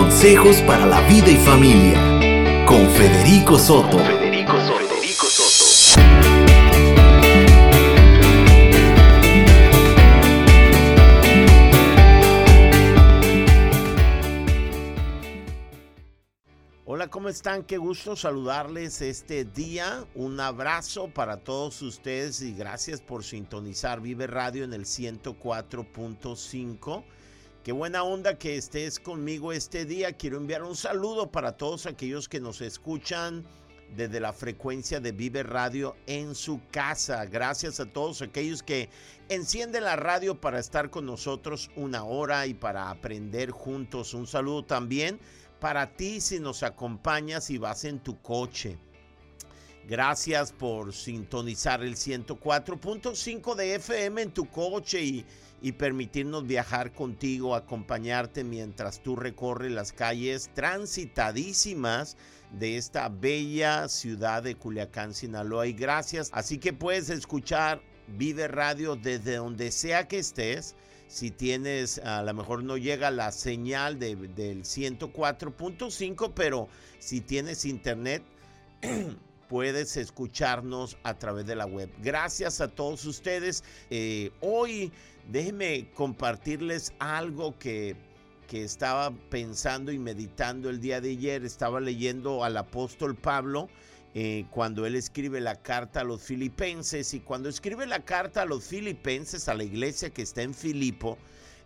Consejos para la vida y familia. Con Federico Soto. Federico Soto. Hola, ¿cómo están? Qué gusto saludarles este día. Un abrazo para todos ustedes y gracias por sintonizar Vive Radio en el 104.5. Qué buena onda que estés conmigo este día. Quiero enviar un saludo para todos aquellos que nos escuchan desde la frecuencia de Vive Radio en su casa. Gracias a todos aquellos que encienden la radio para estar con nosotros una hora y para aprender juntos. Un saludo también para ti si nos acompañas y vas en tu coche. Gracias por sintonizar el 104.5 de FM en tu coche y permitirnos viajar contigo, acompañarte mientras tú recorres las calles transitadísimas de esta bella ciudad de Culiacán, Sinaloa. Y gracias. Así que puedes escuchar Vive Radio desde donde sea que estés. Si tienes, a lo mejor no llega la señal de, del 104.5, pero si tienes internet, puedes escucharnos a través de la web. Gracias a todos ustedes. Eh, hoy déjenme compartirles algo que, que estaba pensando y meditando el día de ayer. Estaba leyendo al apóstol Pablo. Eh, cuando él escribe la carta a los filipenses y cuando escribe la carta a los filipenses, a la iglesia que está en Filipo,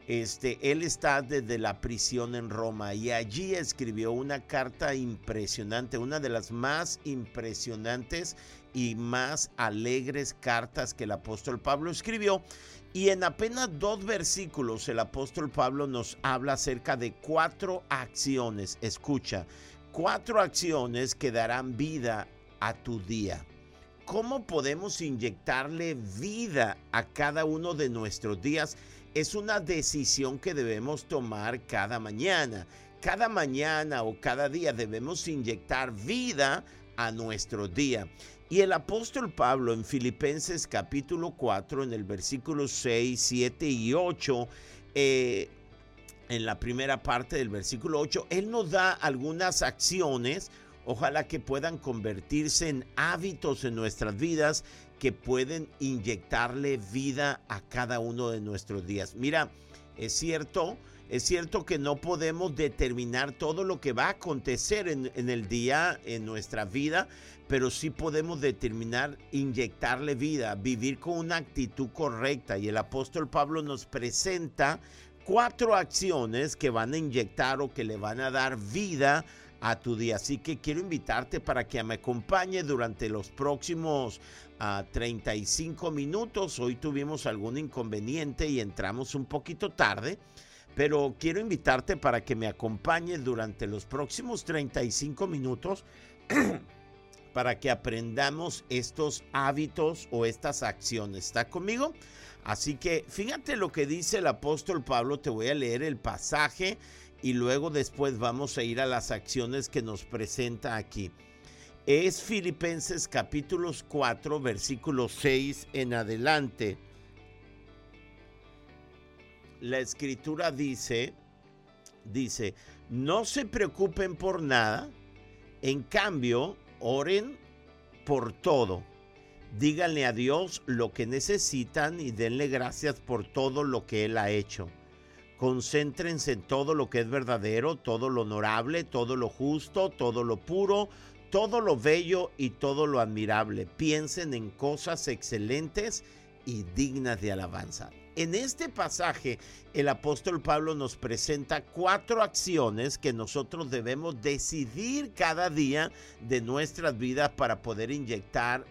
este, él está desde la prisión en Roma y allí escribió una carta impresionante, una de las más impresionantes y más alegres cartas que el apóstol Pablo escribió. Y en apenas dos versículos el apóstol Pablo nos habla acerca de cuatro acciones. Escucha, cuatro acciones que darán vida a tu día. ¿Cómo podemos inyectarle vida a cada uno de nuestros días? Es una decisión que debemos tomar cada mañana. Cada mañana o cada día debemos inyectar vida a nuestro día. Y el apóstol Pablo en Filipenses capítulo 4, en el versículo 6, 7 y 8, eh, en la primera parte del versículo 8, él nos da algunas acciones, ojalá que puedan convertirse en hábitos en nuestras vidas que pueden inyectarle vida a cada uno de nuestros días. Mira, es cierto, es cierto que no podemos determinar todo lo que va a acontecer en, el día, en nuestra vida, pero sí podemos determinar inyectarle vida, vivir con una actitud correcta. Y el apóstol Pablo nos presenta cuatro acciones que van a inyectar o que le van a dar vida a tu día. Así que quiero invitarte para que me acompañe durante los próximos 35 minutos. Hoy tuvimos algún inconveniente y entramos un poquito tarde, pero quiero invitarte para que me acompañe durante los próximos 35 minutos para que aprendamos estos hábitos o estas acciones. ¿Está conmigo? Así que fíjate lo que dice el apóstol Pablo, te voy a leer el pasaje y luego después vamos a ir a las acciones que nos presenta aquí es Filipenses capítulos 4, versículo 6 en adelante. La escritura dice, dice, no se preocupen por nada, en cambio, oren por todo. Díganle a Dios lo que necesitan y denle gracias por todo lo que Él ha hecho. Concéntrense en todo lo que es verdadero, todo lo honorable, todo lo justo, todo lo puro, todo lo bello y todo lo admirable. Piensen en cosas excelentes y dignas de alabanza. En este pasaje, el apóstol Pablo nos presenta cuatro acciones que nosotros debemos decidir cada día de nuestras vidas para poder inyectar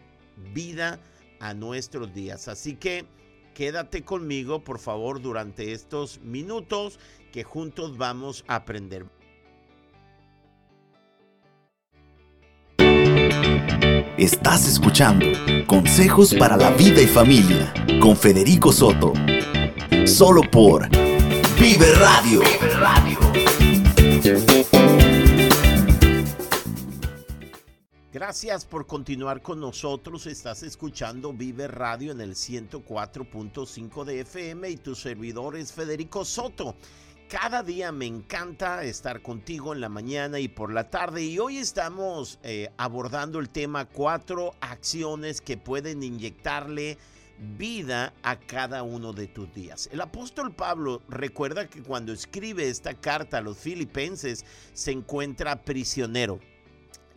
vida a nuestros días. Así que quédate conmigo, por favor, durante estos minutos que juntos vamos a aprender. Estás escuchando Consejos para la Vida y Familia con Federico Soto. Solo por Vive Radio. Vive Radio. Gracias por continuar con nosotros. Estás escuchando Vive Radio en el 104.5 de FM y tu servidor es Federico Soto. Cada día me encanta estar contigo en la mañana y por la tarde y hoy estamos eh, abordando el tema cuatro acciones que pueden inyectarle vida a cada uno de tus días. El apóstol Pablo recuerda que cuando escribe esta carta a los filipenses se encuentra prisionero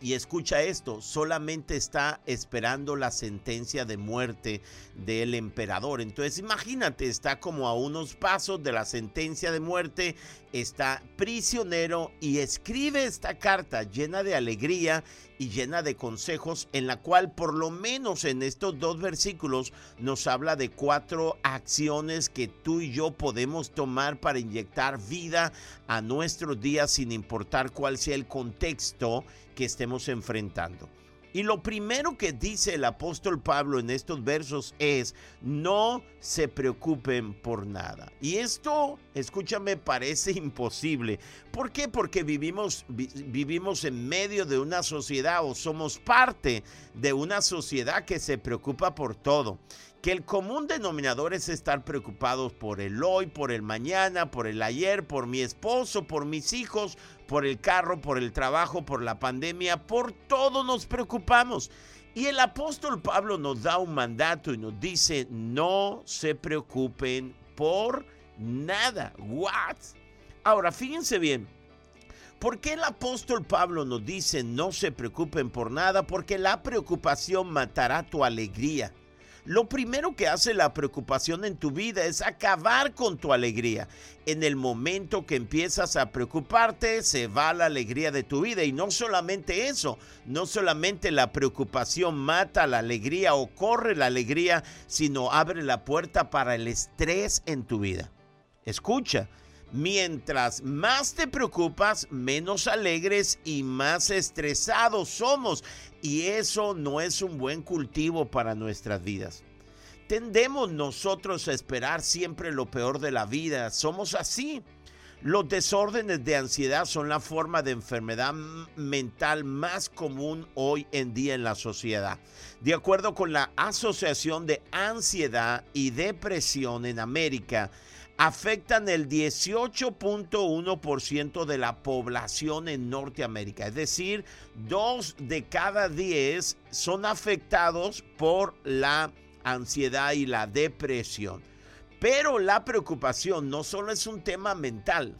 y escucha esto, solamente está esperando la sentencia de muerte del emperador. Entonces imagínate, está como a unos pasos de la sentencia de muerte, está prisionero y escribe esta carta llena de alegría y llena de consejos en la cual por lo menos en estos dos versículos nos habla de cuatro acciones que tú y yo podemos tomar para inyectar vida a nuestros días sin importar cuál sea el contexto que estemos enfrentando. Y lo primero que dice el apóstol Pablo en estos versos es, no se preocupen por nada. Y esto, escúchame, parece imposible. ¿Por qué? Porque vivimos, vivimos en medio de una sociedad o somos parte de una sociedad que se preocupa por todo que el común denominador es estar preocupados por el hoy, por el mañana, por el ayer, por mi esposo, por mis hijos, por el carro, por el trabajo, por la pandemia, por todo nos preocupamos. Y el apóstol Pablo nos da un mandato y nos dice, no se preocupen por nada. What? Ahora, fíjense bien. ¿Por qué el apóstol Pablo nos dice no se preocupen por nada? Porque la preocupación matará tu alegría. Lo primero que hace la preocupación en tu vida es acabar con tu alegría. En el momento que empiezas a preocuparte, se va la alegría de tu vida. Y no solamente eso, no solamente la preocupación mata la alegría o corre la alegría, sino abre la puerta para el estrés en tu vida. Escucha, Mientras más te preocupas, menos alegres y más estresados somos. Y eso no es un buen cultivo para nuestras vidas. Tendemos nosotros a esperar siempre lo peor de la vida. Somos así. Los desórdenes de ansiedad son la forma de enfermedad mental más común hoy en día en la sociedad. De acuerdo con la Asociación de Ansiedad y Depresión en América, afectan el 18.1% de la población en Norteamérica. Es decir, dos de cada diez son afectados por la ansiedad y la depresión. Pero la preocupación no solo es un tema mental,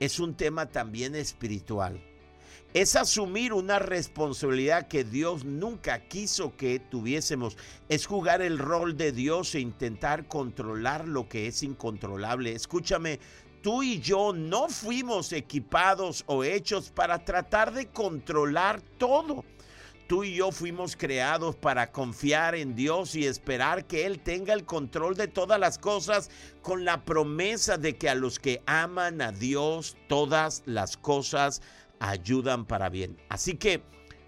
es un tema también espiritual es asumir una responsabilidad que Dios nunca quiso que tuviésemos. Es jugar el rol de Dios e intentar controlar lo que es incontrolable. Escúchame, tú y yo no fuimos equipados o hechos para tratar de controlar todo. Tú y yo fuimos creados para confiar en Dios y esperar que Él tenga el control de todas las cosas con la promesa de que a los que aman a Dios todas las cosas ayudan para bien. Así que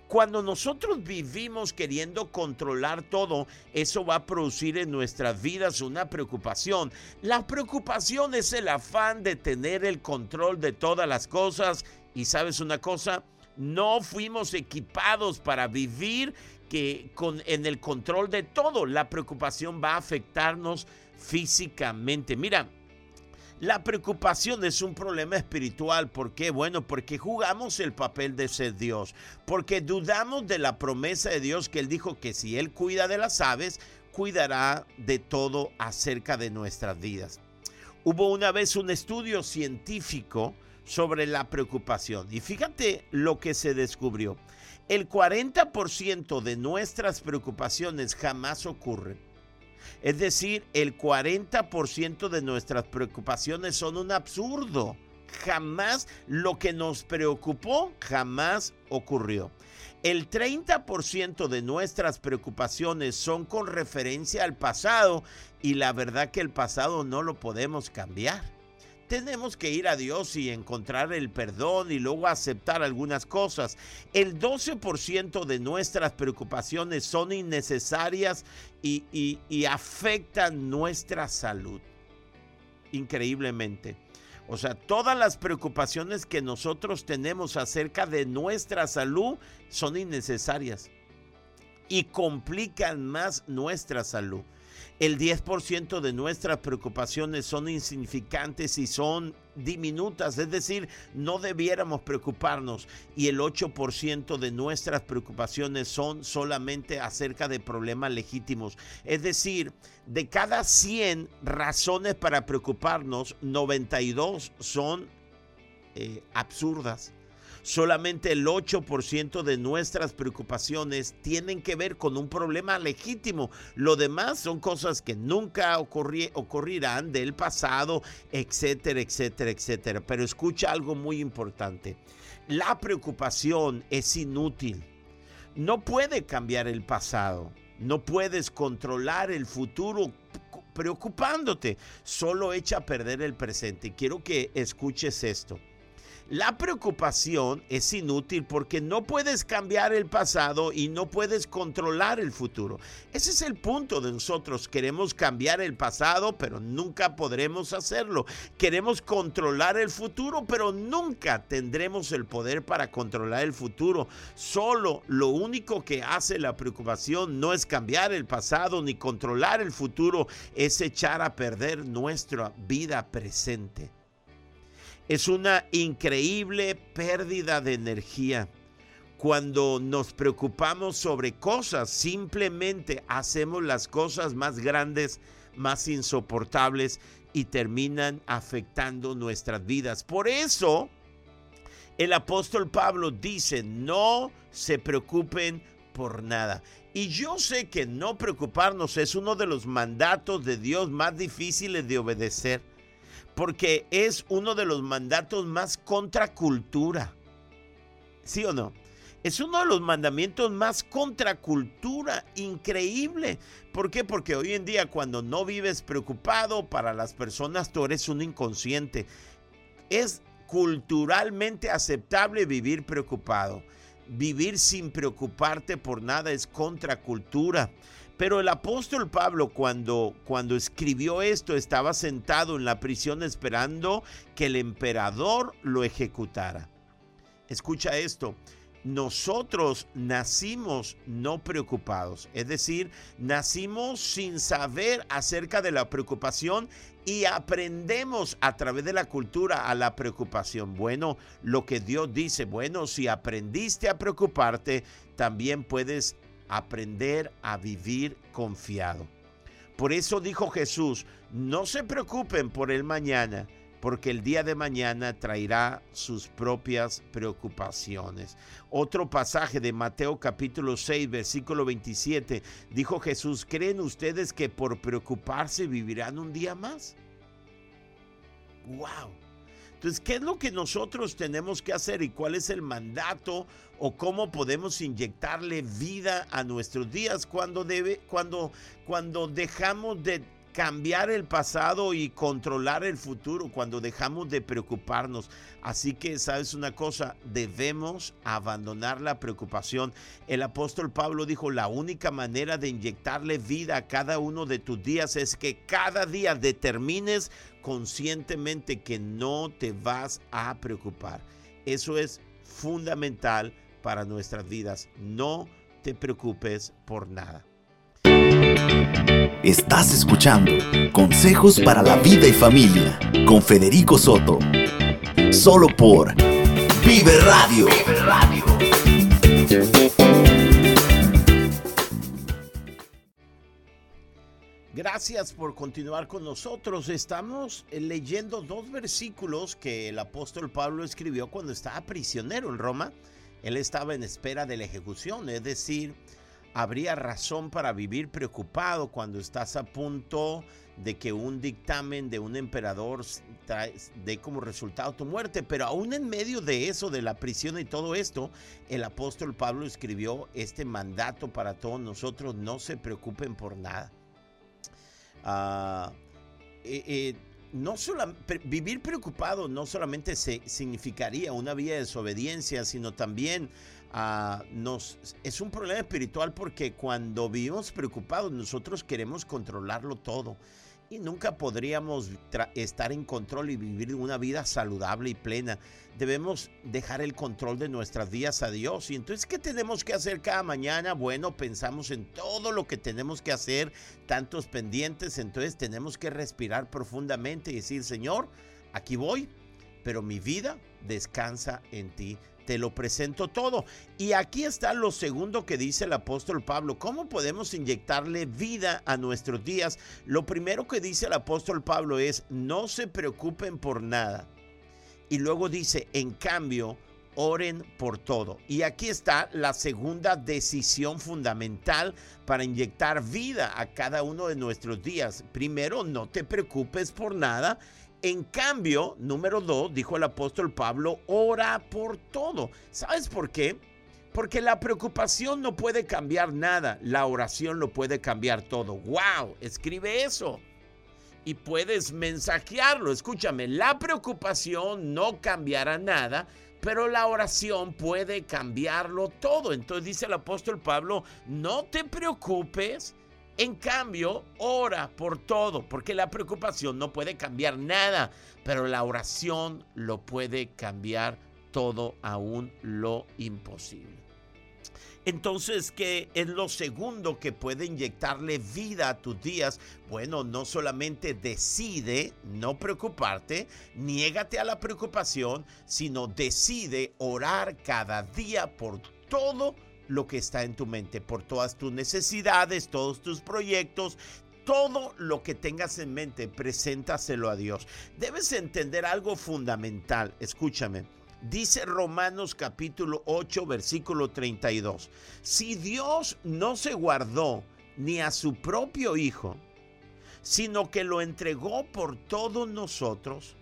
cuando nosotros vivimos queriendo controlar todo, eso va a producir en nuestras vidas una preocupación. La preocupación es el afán de tener el control de todas las cosas. Y sabes una cosa, no fuimos equipados para vivir que con, en el control de todo. La preocupación va a afectarnos físicamente. Mira, la preocupación es un problema espiritual. ¿Por qué? Bueno, porque jugamos el papel de ser Dios. Porque dudamos de la promesa de Dios que Él dijo que si Él cuida de las aves, cuidará de todo acerca de nuestras vidas. Hubo una vez un estudio científico sobre la preocupación y fíjate lo que se descubrió. El 40% de nuestras preocupaciones jamás ocurren es decir, el 40% de nuestras preocupaciones son un absurdo. Jamás lo que nos preocupó, jamás ocurrió. El 30% de nuestras preocupaciones son con referencia al pasado y la verdad que el pasado no lo podemos cambiar tenemos que ir a Dios y encontrar el perdón y luego aceptar algunas cosas. El 12% de nuestras preocupaciones son innecesarias y, afectan nuestra salud. Increíblemente. O sea, todas las preocupaciones que nosotros tenemos acerca de nuestra salud son innecesarias y complican más nuestra salud. El 10% de nuestras preocupaciones son insignificantes y son diminutas, es decir, no debiéramos preocuparnos. Y el 8% de nuestras preocupaciones son solamente acerca de problemas legítimos. Es decir, de cada 100 razones para preocuparnos, 92 son eh, absurdas. Solamente el 8% de nuestras preocupaciones tienen que ver con un problema legítimo. Lo demás son cosas que nunca ocurrirán del pasado, etcétera, etcétera, etcétera. Pero escucha algo muy importante. La preocupación es inútil. No puede cambiar el pasado. No puedes controlar el futuro preocupándote. Solo echa a perder el presente. Quiero que escuches esto. La preocupación es inútil porque no puedes cambiar el pasado y no puedes controlar el futuro. Ese es el punto de nosotros. Queremos cambiar el pasado, pero nunca podremos hacerlo. Queremos controlar el futuro, pero nunca tendremos el poder para controlar el futuro. Solo lo único que hace la preocupación no es cambiar el pasado ni controlar el futuro, es echar a perder nuestra vida presente. Es una increíble pérdida de energía. Cuando nos preocupamos sobre cosas, simplemente hacemos las cosas más grandes, más insoportables y terminan afectando nuestras vidas. Por eso, el apóstol Pablo dice, no se preocupen por nada. Y yo sé que no preocuparnos es uno de los mandatos de Dios más difíciles de obedecer porque es uno de los mandatos más contracultura. ¿Sí o no? Es uno de los mandamientos más contracultura, increíble. ¿Por qué? Porque hoy en día cuando no vives preocupado, para las personas tú eres un inconsciente. Es culturalmente aceptable vivir preocupado. Vivir sin preocuparte por nada es contracultura. Pero el apóstol Pablo cuando, cuando escribió esto estaba sentado en la prisión esperando que el emperador lo ejecutara. Escucha esto, nosotros nacimos no preocupados, es decir, nacimos sin saber acerca de la preocupación y aprendemos a través de la cultura a la preocupación. Bueno, lo que Dios dice, bueno, si aprendiste a preocuparte, también puedes aprender a vivir confiado. Por eso dijo Jesús, no se preocupen por el mañana, porque el día de mañana traerá sus propias preocupaciones. Otro pasaje de Mateo capítulo 6, versículo 27, dijo Jesús, ¿creen ustedes que por preocuparse vivirán un día más? ¡Wow! Entonces, ¿qué es lo que nosotros tenemos que hacer y cuál es el mandato o cómo podemos inyectarle vida a nuestros días cuando, debe, cuando, cuando dejamos de cambiar el pasado y controlar el futuro cuando dejamos de preocuparnos. Así que, ¿sabes una cosa? Debemos abandonar la preocupación. El apóstol Pablo dijo, la única manera de inyectarle vida a cada uno de tus días es que cada día determines conscientemente que no te vas a preocupar. Eso es fundamental para nuestras vidas. No te preocupes por nada. Estás escuchando Consejos para la Vida y Familia con Federico Soto. Solo por Vive Radio. Radio. Gracias por continuar con nosotros. Estamos leyendo dos versículos que el apóstol Pablo escribió cuando estaba prisionero en Roma. Él estaba en espera de la ejecución, es decir, habría razón para vivir preocupado cuando estás a punto de que un dictamen de un emperador dé como resultado tu muerte. Pero aún en medio de eso, de la prisión y todo esto, el apóstol Pablo escribió este mandato para todos nosotros, no se preocupen por nada. Ah, eh, eh, no vivir preocupado no solamente se, significaría una vía de desobediencia, sino también nos, es un problema espiritual porque cuando vivimos preocupados nosotros queremos controlarlo todo y nunca podríamos estar en control y vivir una vida saludable y plena. Debemos dejar el control de nuestras vidas a Dios. Y entonces, ¿qué tenemos que hacer cada mañana? Bueno, pensamos en todo lo que tenemos que hacer, tantos pendientes. Entonces tenemos que respirar profundamente y decir, Señor, aquí voy, pero mi vida descansa en ti te lo presento todo. Y aquí está lo segundo que dice el apóstol Pablo. ¿Cómo podemos inyectarle vida a nuestros días? Lo primero que dice el apóstol Pablo es, no se preocupen por nada. Y luego dice, en cambio, oren por todo. Y aquí está la segunda decisión fundamental para inyectar vida a cada uno de nuestros días. Primero, no te preocupes por nada. En cambio, número dos, dijo el apóstol Pablo, ora por todo. ¿Sabes por qué? Porque la preocupación no puede cambiar nada, la oración lo puede cambiar todo. ¡Wow! Escribe eso. Y puedes mensajearlo. Escúchame, la preocupación no cambiará nada, pero la oración puede cambiarlo todo. Entonces dice el apóstol Pablo, no te preocupes en cambio, ora por todo, porque la preocupación no puede cambiar nada, pero la oración lo puede cambiar todo, aún lo imposible. Entonces, ¿qué es lo segundo que puede inyectarle vida a tus días? Bueno, no solamente decide no preocuparte, niégate a la preocupación, sino decide orar cada día por todo lo que está en tu mente, por todas tus necesidades, todos tus proyectos, todo lo que tengas en mente, preséntaselo a Dios. Debes entender algo fundamental, escúchame. Dice Romanos capítulo 8, versículo 32. Si Dios no se guardó ni a su propio Hijo, sino que lo entregó por todos nosotros,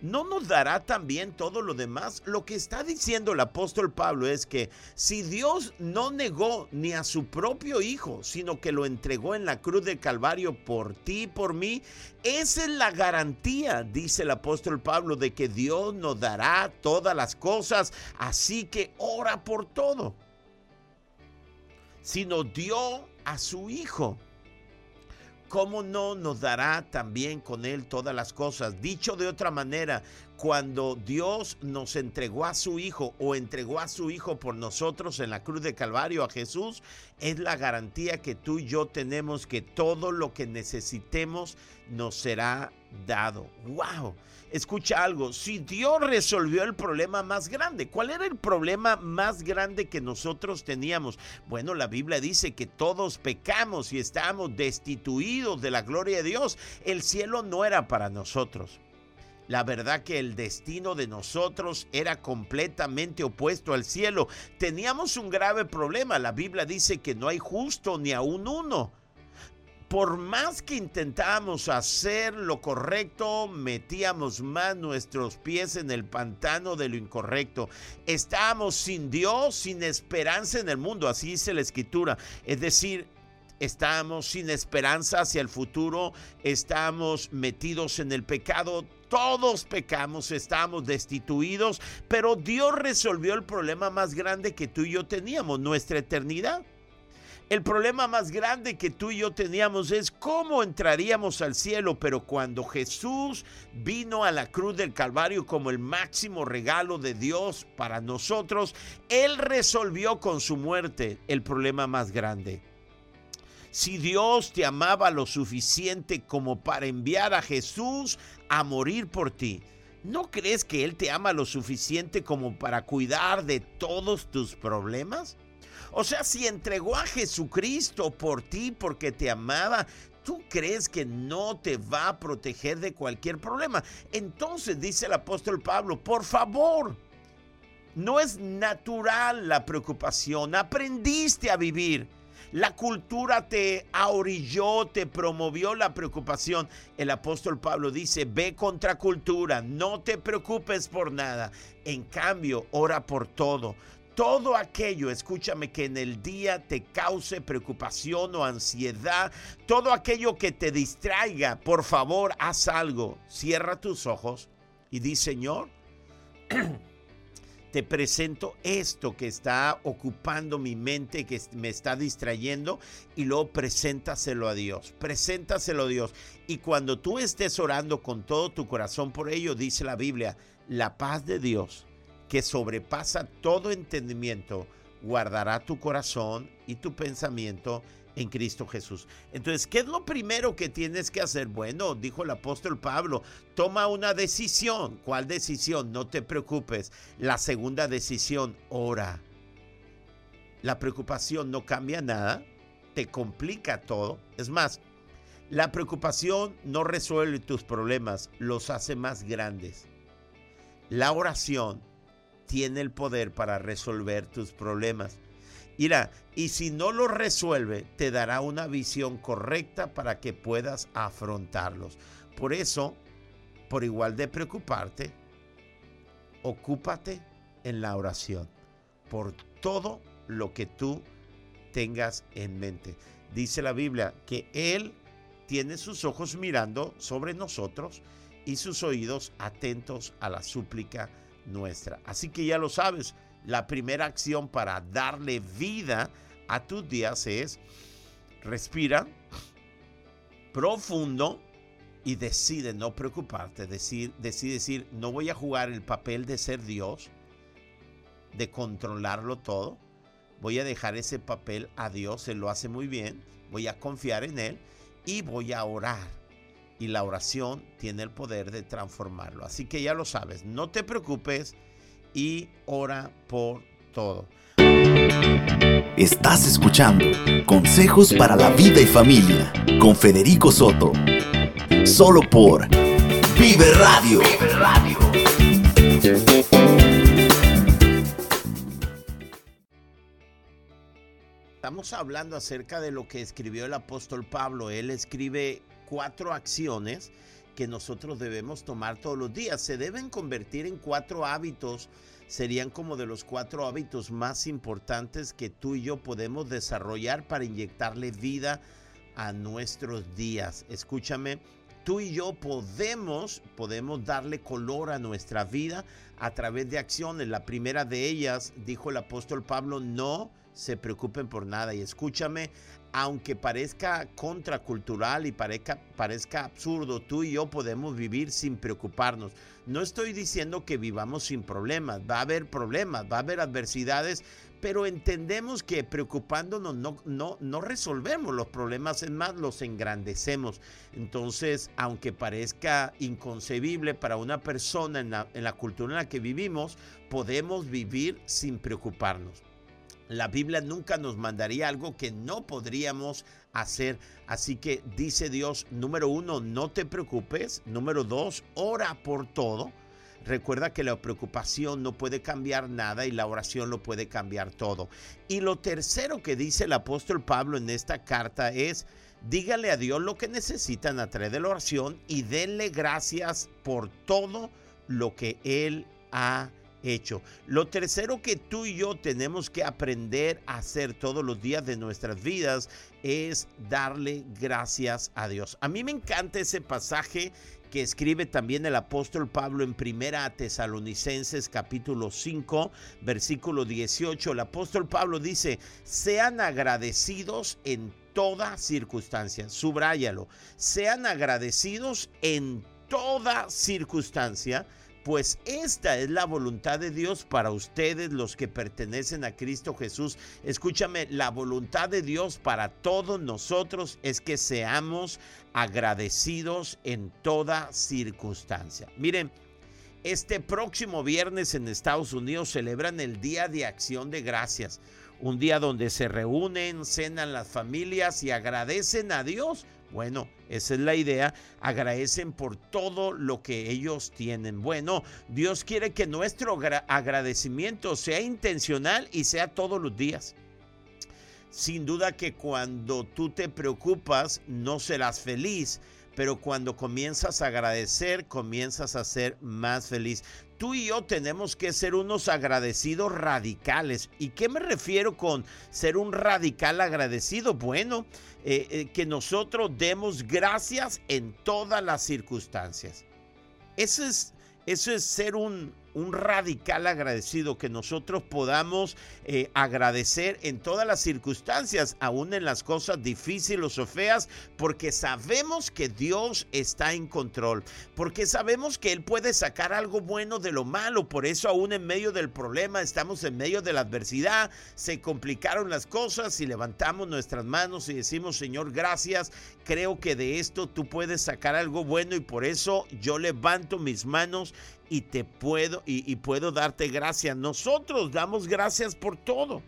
¿no nos dará también todo lo demás? Lo que está diciendo el apóstol Pablo es que si Dios no negó ni a su propio Hijo, sino que lo entregó en la cruz de Calvario por ti y por mí, esa es la garantía, dice el apóstol Pablo, de que Dios nos dará todas las cosas. Así que ora por todo. Si nos dio a su Hijo. ¿Cómo no nos dará también con Él todas las cosas? Dicho de otra manera, cuando Dios nos entregó a su Hijo o entregó a su Hijo por nosotros en la cruz de Calvario a Jesús, es la garantía que tú y yo tenemos que todo lo que necesitemos nos será dado. ¡Wow! Escucha algo, si Dios resolvió el problema más grande, ¿cuál era el problema más grande que nosotros teníamos? Bueno, la Biblia dice que todos pecamos y estamos destituidos de la gloria de Dios. El cielo no era para nosotros. La verdad que el destino de nosotros era completamente opuesto al cielo. Teníamos un grave problema. La Biblia dice que no hay justo ni aún uno por más que intentábamos hacer lo correcto, metíamos más nuestros pies en el pantano de lo incorrecto. Estábamos sin Dios, sin esperanza en el mundo, así dice la escritura. Es decir, estábamos sin esperanza hacia el futuro, estamos metidos en el pecado, todos pecamos, estamos destituidos, pero Dios resolvió el problema más grande que tú y yo teníamos, nuestra eternidad. El problema más grande que tú y yo teníamos es cómo entraríamos al cielo, pero cuando Jesús vino a la cruz del Calvario como el máximo regalo de Dios para nosotros, Él resolvió con su muerte el problema más grande. Si Dios te amaba lo suficiente como para enviar a Jesús a morir por ti, ¿no crees que Él te ama lo suficiente como para cuidar de todos tus problemas? O sea, si entregó a Jesucristo por ti porque te amaba, ¿tú crees que no te va a proteger de cualquier problema? Entonces dice el apóstol Pablo, por favor, no es natural la preocupación, aprendiste a vivir. La cultura te ahorilló, te promovió la preocupación. El apóstol Pablo dice, ve contra cultura, no te preocupes por nada. En cambio, ora por todo todo aquello, escúchame, que en el día te cause preocupación o ansiedad, todo aquello que te distraiga, por favor, haz algo. Cierra tus ojos y di, Señor, presento esto que está ocupando mi mente, que me está distrayendo, y luego preséntaselo a Dios, preséntaselo a Dios. Y cuando tú estés orando con todo tu corazón por ello, dice la Biblia, la paz de Dios, que sobrepasa todo entendimiento, guardará tu corazón y tu pensamiento en Cristo Jesús. Entonces, ¿qué es lo primero que tienes que hacer? Bueno, dijo el apóstol Pablo, toma una decisión. ¿Cuál decisión? No te preocupes. La segunda decisión, ora. La preocupación no cambia nada, te complica todo. Es más, la preocupación no resuelve tus problemas, los hace más grandes. La oración tiene el poder para resolver tus problemas. Y si no lo resuelve, te dará una visión correcta para que puedas afrontarlos. Por eso, por igual de preocuparte, ocúpate en la oración por todo lo que tú tengas en mente. Dice la Biblia que Él tiene sus ojos mirando sobre nosotros y sus oídos atentos a la súplica nuestra. Así que ya lo sabes, la primera acción para darle vida a tus días es respira profundo y decide no preocuparte, decide, decide decir, no voy a jugar el papel de ser Dios, de controlarlo todo, voy a dejar ese papel a Dios, Él lo hace muy bien, voy a confiar en Él y voy a orar. Y la oración tiene el poder de transformarlo. Así que ya lo sabes, no te preocupes, y ora por todo. Estás escuchando Consejos para la Vida y Familia con Federico Soto. Solo por Vive Radio. Vive Radio. Estamos hablando acerca de lo que escribió el apóstol Pablo. Él escribe cuatro acciones que nosotros debemos tomar todos los días. Se deben convertir en cuatro hábitos. Serían como de los cuatro hábitos más importantes que tú y yo podemos desarrollar para inyectarle vida a nuestros días. Escúchame, tú y yo podemos, podemos darle color a nuestra vida a través de acciones. La primera de ellas, dijo el apóstol Pablo, no se preocupen por nada. Y escúchame, aunque parezca contracultural y parezca, parezca absurdo, tú y yo podemos vivir sin preocuparnos. No estoy diciendo que vivamos sin problemas, va a haber problemas, va a haber adversidades, pero entendemos que preocupándonos no, no, no resolvemos los problemas, es más, los engrandecemos. Entonces, aunque parezca inconcebible para una persona en la, en la cultura en la que vivimos, podemos vivir sin preocuparnos. La Biblia nunca nos mandaría algo que no podríamos hacer. Así que dice Dios, número uno, no te preocupes. Número dos, ora por todo. Recuerda que la preocupación no puede cambiar nada y la oración lo puede cambiar todo. Y lo tercero que dice el apóstol Pablo en esta carta es, dígale a Dios lo que necesitan a través de la oración y denle gracias por todo lo que Él ha hecho. Lo tercero que tú y yo tenemos que aprender a hacer todos los días de nuestras vidas es darle gracias a Dios. A mí me encanta ese pasaje que escribe también el apóstol Pablo en Primera Tesalonicenses capítulo 5, versículo 18. El apóstol Pablo dice, sean agradecidos en toda circunstancia. Subráyalo. Sean agradecidos en toda circunstancia pues esta es la voluntad de Dios para ustedes los que pertenecen a Cristo Jesús. Escúchame, la voluntad de Dios para todos nosotros es que seamos agradecidos en toda circunstancia. Miren, este próximo viernes en Estados Unidos celebran el Día de Acción de Gracias, un día donde se reúnen, cenan las familias y agradecen a Dios bueno, esa es la idea. Agradecen por todo lo que ellos tienen. Bueno, Dios quiere que nuestro agradecimiento sea intencional y sea todos los días. Sin duda que cuando tú te preocupas no serás feliz, pero cuando comienzas a agradecer, comienzas a ser más feliz. Tú y yo tenemos que ser unos agradecidos radicales. ¿Y qué me refiero con ser un radical agradecido? Bueno, eh, eh, que nosotros demos gracias en todas las circunstancias. Eso es, eso es ser un, un radical agradecido, que nosotros podamos eh, agradecer en todas las circunstancias, aún en las cosas difíciles o feas, porque sabemos que Dios está en control, porque sabemos que Él puede sacar algo bueno de lo malo, por eso aún en medio del problema, estamos en medio de la adversidad, se complicaron las cosas y levantamos nuestras manos y decimos, Señor, gracias, creo que de esto tú puedes sacar algo bueno y por eso yo levanto mis manos y te puedo y, puedo darte gracias. Nosotros damos gracias por todo.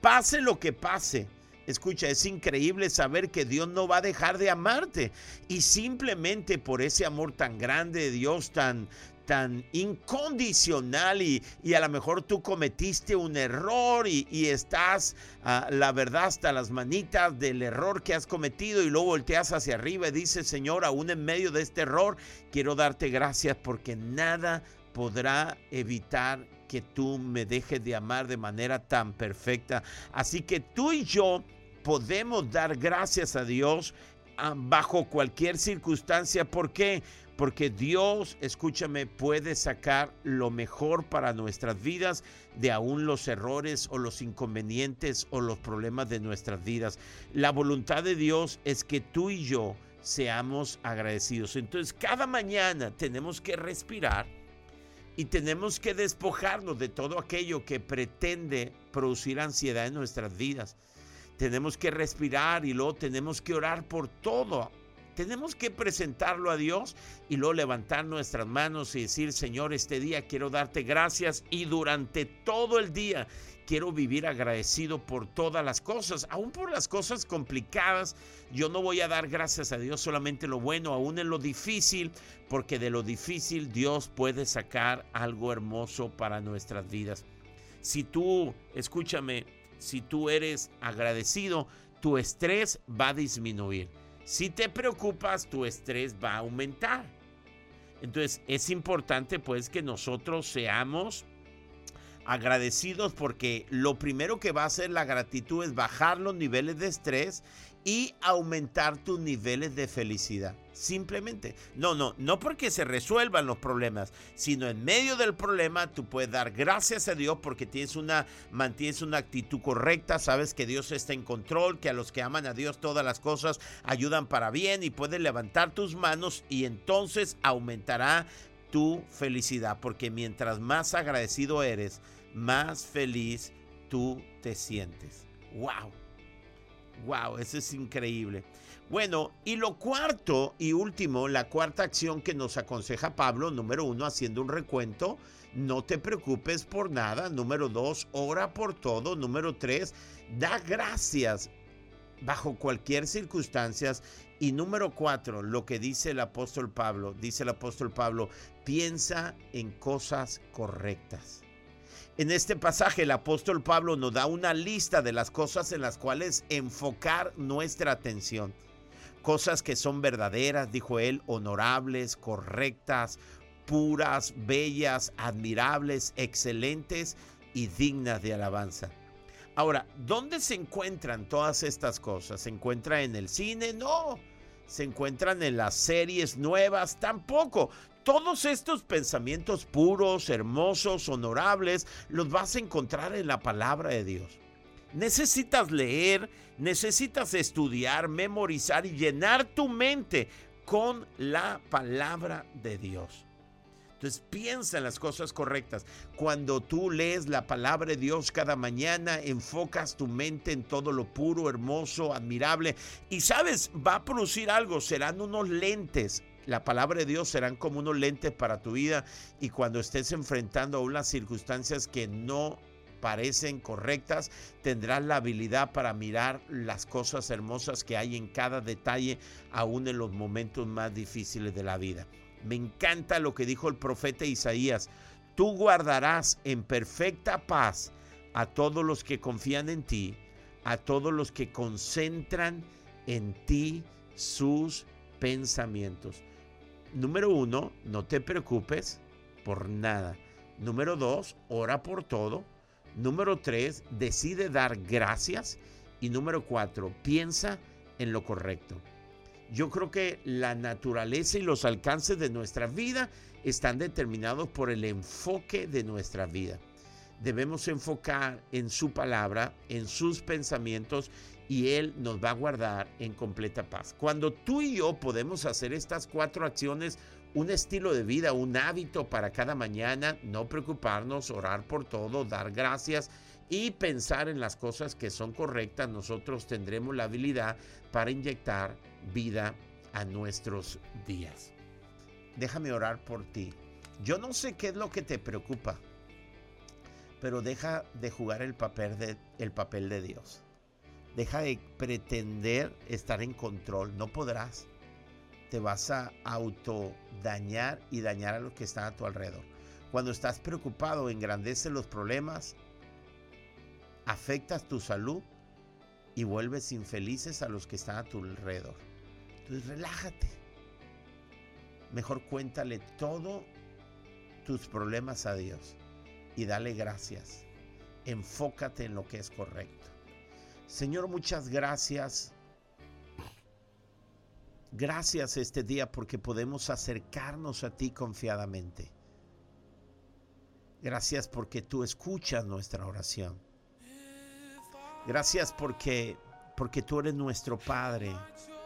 Pase lo que pase. Escucha, es increíble saber que Dios no va a dejar de amarte. Y simplemente por ese amor tan grande de Dios, tan, tan incondicional y, a lo mejor tú cometiste un error y, estás, ah, la verdad, hasta las manitas del error que has cometido y luego volteas hacia arriba y dices, Señor, aún en medio de este error, quiero darte gracias porque nada podrá evitar que tú me dejes de amar de manera tan perfecta. Así que tú y yo podemos dar gracias a Dios ah, bajo cualquier circunstancia. ¿Por qué? Porque Dios, escúchame, puede sacar lo mejor para nuestras vidas de aún los errores o los inconvenientes o los problemas de nuestras vidas. La voluntad de Dios es que tú y yo seamos agradecidos. Entonces, cada mañana tenemos que respirar y tenemos que despojarnos de todo aquello que pretende producir ansiedad en nuestras vidas. Tenemos que respirar y luego tenemos que orar por todo tenemos que presentarlo a Dios y luego levantar nuestras manos y decir, Señor, este día quiero darte gracias y durante todo el día quiero vivir agradecido por todas las cosas, aún por las cosas complicadas. Yo no voy a dar gracias a Dios solamente lo bueno, aún en lo difícil, porque de lo difícil Dios puede sacar algo hermoso para nuestras vidas. Si tú, escúchame, si tú eres agradecido, tu estrés va a disminuir si te preocupas, tu estrés va a aumentar. Entonces es importante pues que nosotros seamos agradecidos porque lo primero que va a hacer la gratitud es bajar los niveles de estrés y aumentar tus niveles de felicidad. Simplemente. No, no, no porque se resuelvan los problemas, sino en medio del problema tú puedes dar gracias a Dios porque tienes una, mantienes una actitud correcta, sabes que Dios está en control, que a los que aman a Dios todas las cosas ayudan para bien y puedes levantar tus manos y entonces aumentará tu felicidad, porque mientras más agradecido eres, más feliz tú te sientes. ¡Wow! ¡Wow! Eso es increíble. Bueno, y lo cuarto y último, la cuarta acción que nos aconseja Pablo, número uno, haciendo un recuento, no te preocupes por nada. Número dos, ora por todo. Número tres, da gracias bajo cualquier circunstancia. Y número cuatro, lo que dice el apóstol Pablo, dice el apóstol Pablo, piensa en cosas correctas. En este pasaje el apóstol Pablo nos da una lista de las cosas en las cuales enfocar nuestra atención. Cosas que son verdaderas, dijo él, honorables, correctas, puras, bellas, admirables, excelentes y dignas de alabanza. Ahora, ¿dónde se encuentran todas estas cosas? ¿Se encuentran en el cine? No. ¿Se encuentran en las series nuevas? Tampoco. Todos estos pensamientos puros, hermosos, honorables, los vas a encontrar en la palabra de Dios. Necesitas leer, necesitas estudiar, memorizar y llenar tu mente con la palabra de Dios. Entonces piensa en las cosas correctas. Cuando tú lees la palabra de Dios cada mañana, enfocas tu mente en todo lo puro, hermoso, admirable. Y sabes, va a producir algo. Serán unos lentes la palabra de Dios serán como unos lentes para tu vida y cuando estés enfrentando a unas circunstancias que no parecen correctas, tendrás la habilidad para mirar las cosas hermosas que hay en cada detalle, aún en los momentos más difíciles de la vida. Me encanta lo que dijo el profeta Isaías. Tú guardarás en perfecta paz a todos los que confían en ti, a todos los que concentran en ti sus pensamientos. Número uno, no te preocupes por nada. Número dos, ora por todo. Número tres, decide dar gracias. Y número cuatro, piensa en lo correcto. Yo creo que la naturaleza y los alcances de nuestra vida están determinados por el enfoque de nuestra vida. Debemos enfocar en su palabra, en sus pensamientos y Él nos va a guardar en completa paz. Cuando tú y yo podemos hacer estas cuatro acciones, un estilo de vida, un hábito para cada mañana, no preocuparnos, orar por todo, dar gracias y pensar en las cosas que son correctas, nosotros tendremos la habilidad para inyectar vida a nuestros días. Déjame orar por ti. Yo no sé qué es lo que te preocupa, pero deja de jugar el papel de, el papel de Dios. Deja de pretender estar en control. No podrás. Te vas a autodañar y dañar a los que están a tu alrededor. Cuando estás preocupado, engrandece los problemas, afectas tu salud y vuelves infelices a los que están a tu alrededor. Entonces relájate. Mejor cuéntale todo tus problemas a Dios y dale gracias. Enfócate en lo que es correcto. Señor, muchas gracias. Gracias este día porque podemos acercarnos a ti confiadamente. Gracias porque tú escuchas nuestra oración. Gracias porque porque tú eres nuestro Padre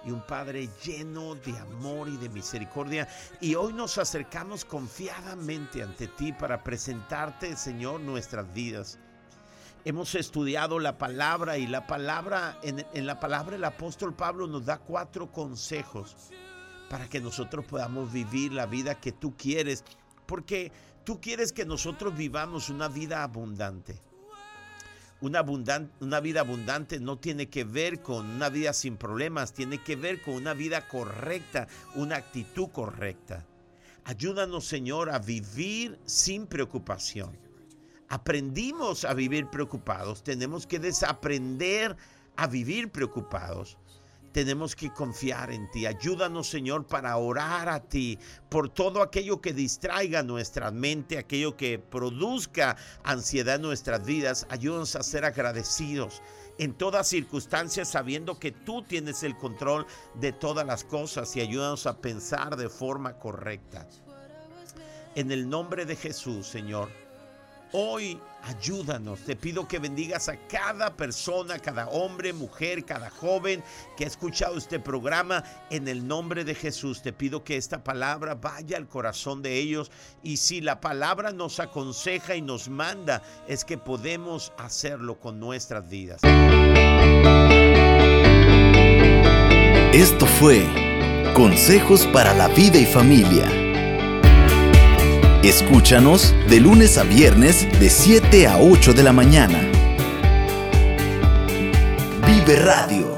y un Padre lleno de amor y de misericordia. Y hoy nos acercamos confiadamente ante ti para presentarte, Señor, nuestras vidas hemos estudiado la palabra y la palabra, en, la palabra el apóstol Pablo nos da cuatro consejos para que nosotros podamos vivir la vida que tú quieres, porque tú quieres que nosotros vivamos una vida abundante. Una, una vida abundante no tiene que ver con una vida sin problemas, tiene que ver con una vida correcta, una actitud correcta. Ayúdanos, Señor, a vivir sin preocupación aprendimos a vivir preocupados, tenemos que desaprender a vivir preocupados. Tenemos que confiar en ti. Ayúdanos, Señor, para orar a ti por todo aquello que distraiga nuestra mente, aquello que produzca ansiedad en nuestras vidas. Ayúdanos a ser agradecidos en todas circunstancias, sabiendo que tú tienes el control de todas las cosas y ayúdanos a pensar de forma correcta. En el nombre de Jesús, Señor Hoy ayúdanos. Te pido que bendigas a cada persona, cada hombre, mujer, cada joven que ha escuchado este programa. En el nombre de Jesús te pido que esta palabra vaya al corazón de ellos. Y si la palabra nos aconseja y nos manda, es que podemos hacerlo con nuestras vidas. Esto fue Consejos para la Vida y Familia Escúchanos de lunes a viernes de 7 a 8 de la mañana. Vive Radio